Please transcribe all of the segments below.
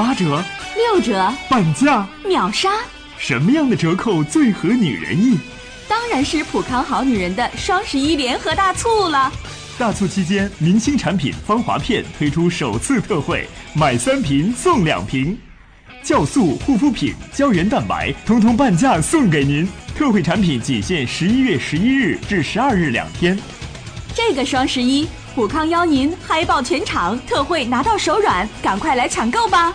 八折、六折、半价、秒杀，什么样的折扣最合女人意？当然是普康好女人的双十一联合大促了。大促期间，明星产品芳华片推出首次特惠，买三瓶送两瓶，酵素、护肤品、胶原蛋白，通通半价送给您。特惠产品仅限十一月十一日至十二日两天。这个双十一，普康邀您嗨爆全场，特惠拿到手软，赶快来抢购吧！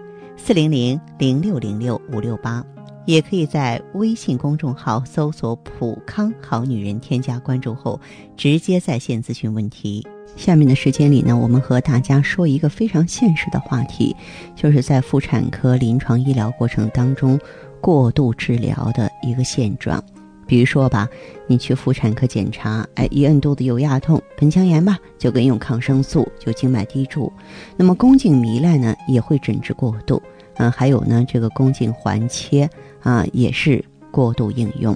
四零零零六零六五六八。也可以在微信公众号搜索“普康好女人”，添加关注后直接在线咨询问题。下面的时间里呢，我们和大家说一个非常现实的话题，就是在妇产科临床医疗过程当中过度治疗的一个现状。比如说吧，你去妇产科检查，哎，一摁肚子有压痛，盆腔炎吧，就给你用抗生素，就静脉滴注。那么宫颈糜烂呢，也会诊治过度。嗯，还有呢，这个宫颈环切。啊，也是过度应用。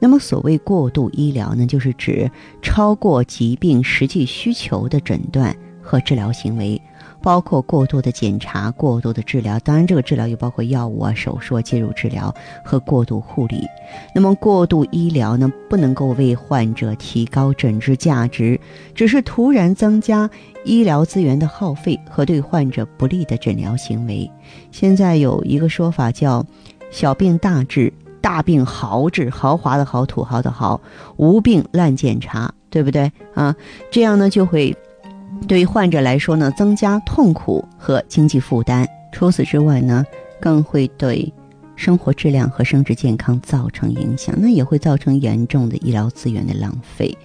那么，所谓过度医疗呢，就是指超过疾病实际需求的诊断和治疗行为，包括过度的检查、过度的治疗。当然，这个治疗又包括药物啊、手术、介入治疗和过度护理。那么，过度医疗呢，不能够为患者提高诊治价值，只是突然增加医疗资源的耗费和对患者不利的诊疗行为。现在有一个说法叫。小病大治，大病豪治，豪华的豪，土豪的豪，无病乱检查，对不对啊？这样呢，就会对于患者来说呢，增加痛苦和经济负担。除此之外呢，更会对生活质量和生殖健康造成影响，那也会造成严重的医疗资源的浪费，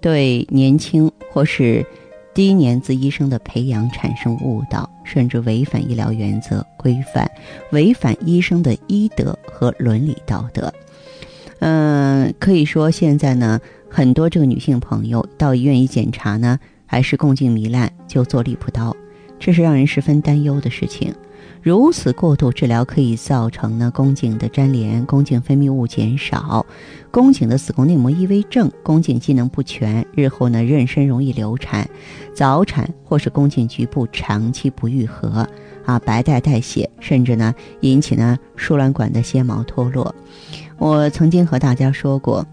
对年轻或是。低年资医生的培养产生误导，甚至违反医疗原则规范，违反医生的医德和伦理道德。嗯，可以说现在呢，很多这个女性朋友到医院一检查呢，还是宫颈糜烂就做利普刀，这是让人十分担忧的事情。如此过度治疗可以造成呢宫颈的粘连、宫颈分泌物减少、宫颈的子宫内膜异位症、宫颈机能不全，日后呢妊娠容易流产、早产或是宫颈局部长期不愈合啊白带带血，甚至呢引起呢输卵管的纤毛脱落。我曾经和大家说过。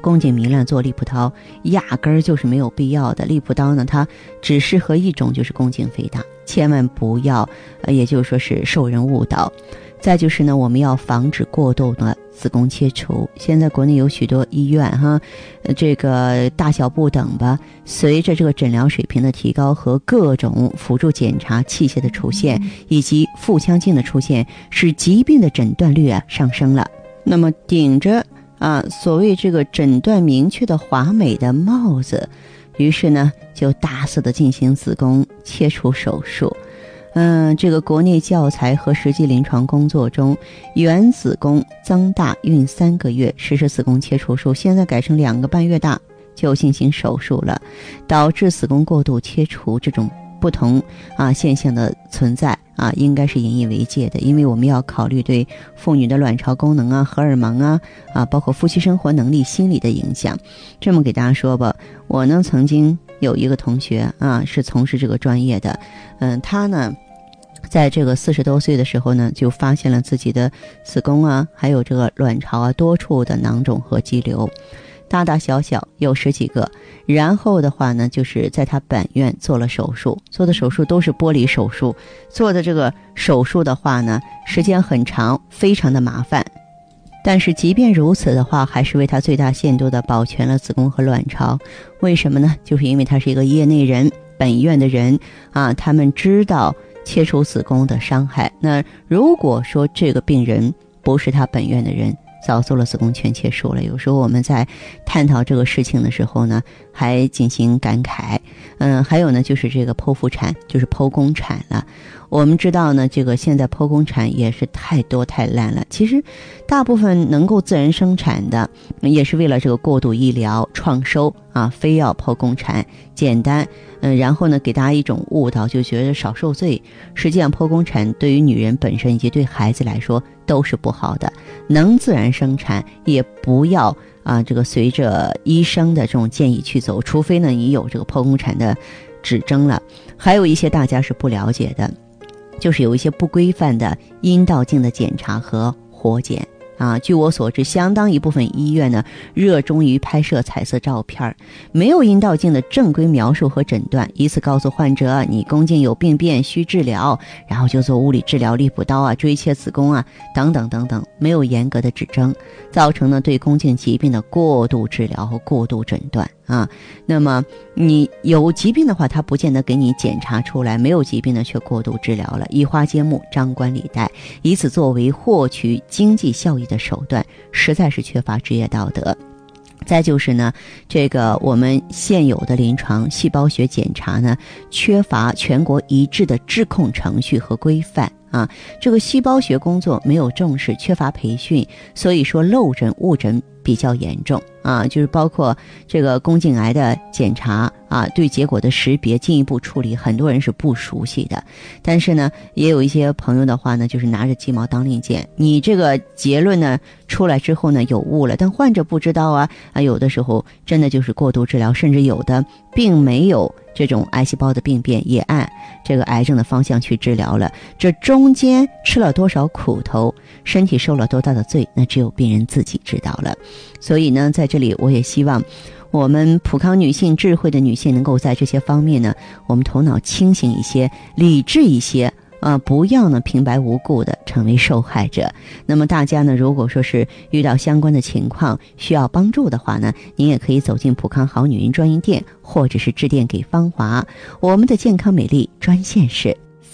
宫颈糜烂做利普刀，压根儿就是没有必要的。利普刀呢，它只适合一种，就是宫颈肥大，千万不要，呃，也就是说是受人误导。再就是呢，我们要防止过度的子宫切除。现在国内有许多医院哈，这个大小不等吧，随着这个诊疗水平的提高和各种辅助检查器械的出现，以及腹腔镜的出现，使疾病的诊断率啊上升了。那么顶着。啊，所谓这个诊断明确的华美的帽子，于是呢就大肆的进行子宫切除手术。嗯，这个国内教材和实际临床工作中，原子宫增大孕三个月实施子宫切除术，现在改成两个半月大就进行手术了，导致子宫过度切除这种不同啊现象的存在。啊，应该是引以为戒的，因为我们要考虑对妇女的卵巢功能啊、荷尔蒙啊、啊，包括夫妻生活能力、心理的影响。这么给大家说吧，我呢曾经有一个同学啊，是从事这个专业的，嗯，他呢，在这个四十多岁的时候呢，就发现了自己的子宫啊，还有这个卵巢啊多处的囊肿和肌瘤。大大小小有十几个，然后的话呢，就是在他本院做了手术，做的手术都是剥离手术，做的这个手术的话呢，时间很长，非常的麻烦。但是即便如此的话，还是为他最大限度的保全了子宫和卵巢。为什么呢？就是因为他是一个业内人，本院的人啊，他们知道切除子宫的伤害。那如果说这个病人不是他本院的人，早做了子宫全切术了。有时候我们在探讨这个事情的时候呢，还进行感慨。嗯，还有呢，就是这个剖腹产，就是剖宫产了。我们知道呢，这个现在剖宫产也是太多太烂了。其实，大部分能够自然生产的，也是为了这个过度医疗创收啊，非要剖宫产，简单，嗯，然后呢，给大家一种误导，就觉得少受罪。实际上，剖宫产对于女人本身以及对孩子来说都是不好的。能自然生产，也不要啊，这个随着医生的这种建议去走，除非呢你有这个剖宫产的指征了。还有一些大家是不了解的。就是有一些不规范的阴道镜的检查和活检。啊，据我所知，相当一部分医院呢热衷于拍摄彩色照片没有阴道镜的正规描述和诊断，以此告诉患者你宫颈有病变需治疗，然后就做物理治疗、利补刀啊、锥切子宫啊等等等等，没有严格的指征，造成呢对宫颈疾病的过度治疗和过度诊断。啊，那么你有疾病的话，他不见得给你检查出来；没有疾病呢却过度治疗了，移花接木、张冠李戴，以此作为获取经济效益的手段，实在是缺乏职业道德。再就是呢，这个我们现有的临床细胞学检查呢，缺乏全国一致的质控程序和规范啊，这个细胞学工作没有重视，缺乏培训，所以说漏诊误诊。比较严重啊，就是包括这个宫颈癌的检查啊，对结果的识别、进一步处理，很多人是不熟悉的。但是呢，也有一些朋友的话呢，就是拿着鸡毛当令箭。你这个结论呢出来之后呢，有误了，但患者不知道啊啊，有的时候真的就是过度治疗，甚至有的并没有。这种癌细胞的病变也按这个癌症的方向去治疗了，这中间吃了多少苦头，身体受了多大的罪，那只有病人自己知道了。所以呢，在这里我也希望我们普康女性、智慧的女性能够在这些方面呢，我们头脑清醒一些，理智一些。啊，不要呢平白无故的成为受害者。那么大家呢，如果说是遇到相关的情况需要帮助的话呢，您也可以走进普康好女人专营店，或者是致电给芳华。我们的健康美丽专线是